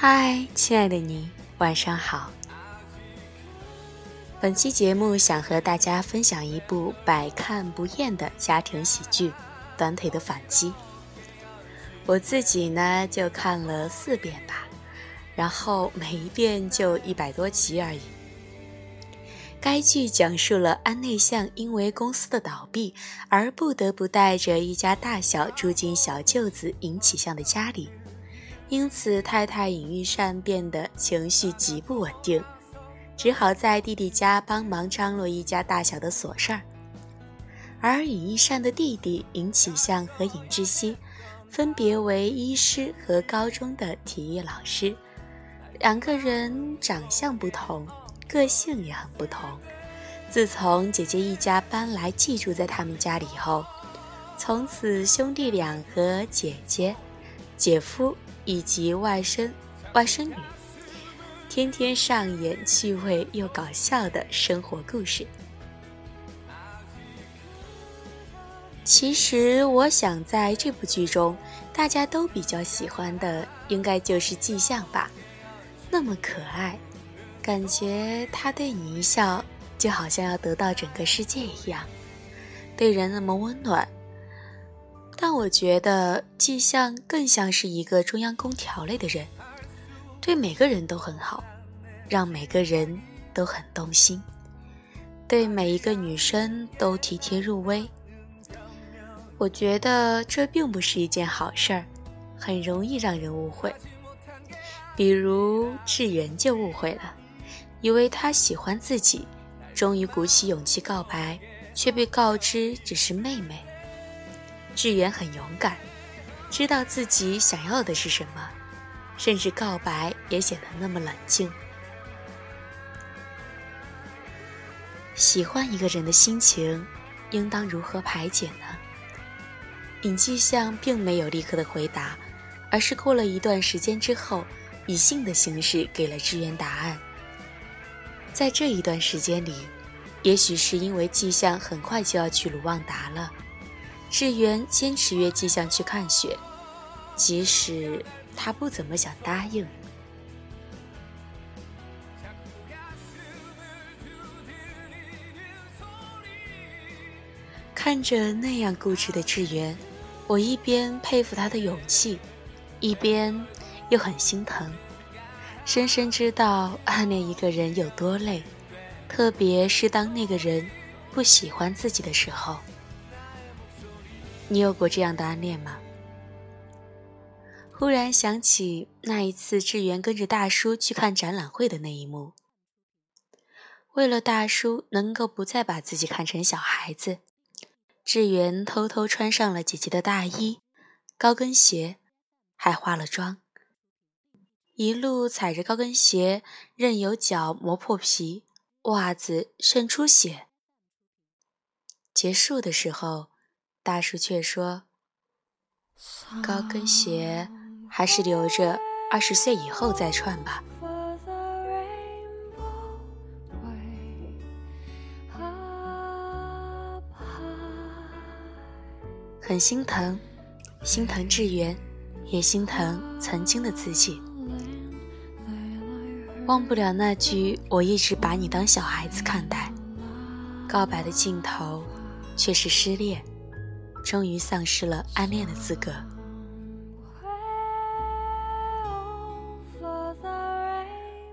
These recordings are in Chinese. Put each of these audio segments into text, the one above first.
嗨，亲爱的你，晚上好。本期节目想和大家分享一部百看不厌的家庭喜剧《短腿的反击》。我自己呢就看了四遍吧，然后每一遍就一百多集而已。该剧讲述了安内向因为公司的倒闭而不得不带着一家大小住进小舅子尹启相的家里。因此，太太尹玉善变得情绪极不稳定，只好在弟弟家帮忙张罗一家大小的琐事儿。而尹玉善的弟弟尹启相和尹志熙，分别为医师和高中的体育老师，两个人长相不同，个性也很不同。自从姐姐一家搬来寄住在他们家里后，从此兄弟俩和姐姐、姐夫。以及外甥、外甥女，天天上演趣味又搞笑的生活故事。其实，我想在这部剧中，大家都比较喜欢的，应该就是季向吧。那么可爱，感觉他对你一笑，就好像要得到整个世界一样，对人那么温暖。但我觉得季相更像是一个中央空调类的人，对每个人都很好，让每个人都很动心，对每一个女生都体贴入微。我觉得这并不是一件好事儿，很容易让人误会。比如智源就误会了，以为他喜欢自己，终于鼓起勇气告白，却被告知只是妹妹。志远很勇敢，知道自己想要的是什么，甚至告白也显得那么冷静。喜欢一个人的心情，应当如何排解呢？尹继相并没有立刻的回答，而是过了一段时间之后，以信的形式给了志远答案。在这一段时间里，也许是因为季相很快就要去卢旺达了。志源坚持约季相去看雪，即使他不怎么想答应。看着那样固执的志源，我一边佩服他的勇气，一边又很心疼，深深知道暗恋一个人有多累，特别是当那个人不喜欢自己的时候。你有过这样的暗恋吗？忽然想起那一次志源跟着大叔去看展览会的那一幕。为了大叔能够不再把自己看成小孩子，志源偷偷穿上了姐姐的大衣、高跟鞋，还化了妆，一路踩着高跟鞋，任由脚磨破皮，袜子渗出血。结束的时候。大叔却说：“高跟鞋还是留着，二十岁以后再穿吧。”很心疼，心疼志远，也心疼曾经的自己。忘不了那句“我一直把你当小孩子看待”，告白的尽头却是失恋。终于丧失了暗恋的资格。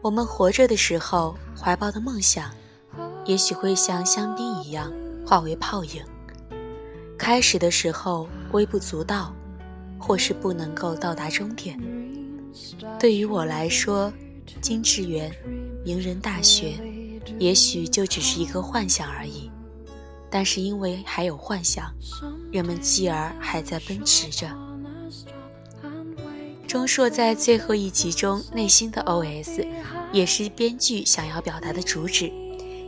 我们活着的时候怀抱的梦想，也许会像香槟一样化为泡影。开始的时候微不足道，或是不能够到达终点。对于我来说，金智园、名人大学，也许就只是一个幻想而已。但是因为还有幻想，人们继而还在奔驰着。钟硕在最后一集中内心的 OS，也是编剧想要表达的主旨，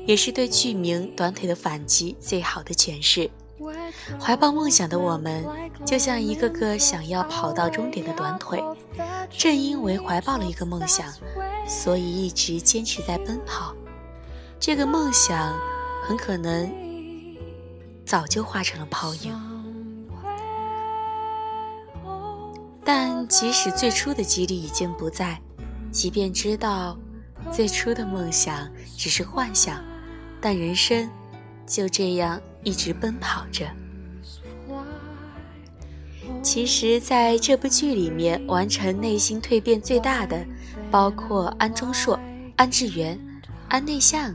也是对剧名“短腿的反击”最好的诠释。怀抱梦想的我们，就像一个个想要跑到终点的短腿，正因为怀抱了一个梦想，所以一直坚持在奔跑。这个梦想很可能。早就化成了泡影，但即使最初的激励已经不在，即便知道最初的梦想只是幻想，但人生就这样一直奔跑着。其实，在这部剧里面，完成内心蜕变最大的，包括安中硕、安志源、安内向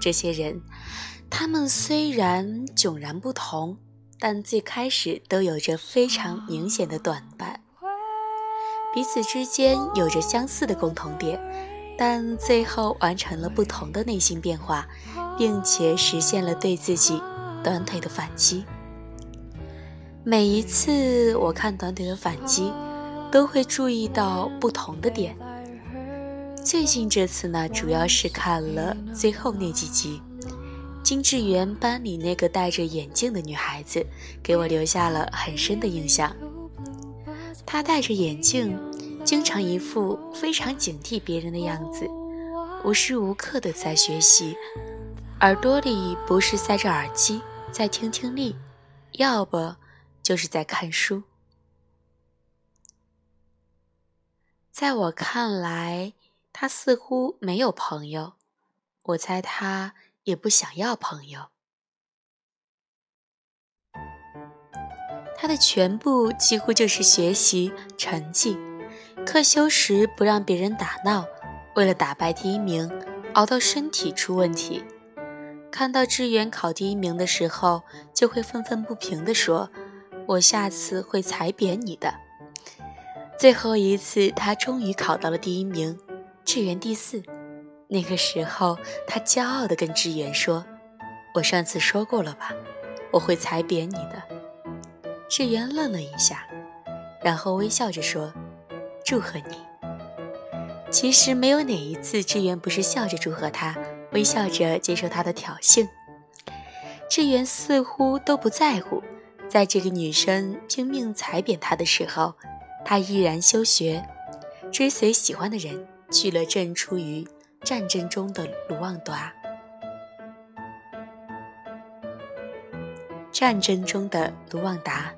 这些人。他们虽然迥然不同，但最开始都有着非常明显的短板，彼此之间有着相似的共同点，但最后完成了不同的内心变化，并且实现了对自己短腿的反击。每一次我看短腿的反击，都会注意到不同的点。最近这次呢，主要是看了最后那几集，金智媛班里那个戴着眼镜的女孩子，给我留下了很深的印象。他戴着眼镜，经常一副非常警惕别人的样子，无时无刻的在学习，耳朵里不是塞着耳机在听听力，要不。就是在看书。在我看来，他似乎没有朋友，我猜他也不想要朋友。他的全部几乎就是学习成绩，课休时不让别人打闹，为了打败第一名，熬到身体出问题。看到志远考第一名的时候，就会愤愤不平地说。我下次会踩扁你的。最后一次，他终于考到了第一名，志远第四。那个时候，他骄傲地跟志远说：“我上次说过了吧，我会踩扁你的。”志远愣了一下，然后微笑着说：“祝贺你。”其实没有哪一次，志远不是笑着祝贺他，微笑着接受他的挑衅。志远似乎都不在乎。在这个女生拼命踩扁他的时候，他依然休学，追随喜欢的人去了正处于战争中的卢旺达。战争中的卢旺达，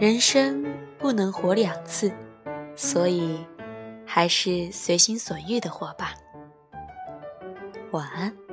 人生不能活两次，所以还是随心所欲的活吧。晚安。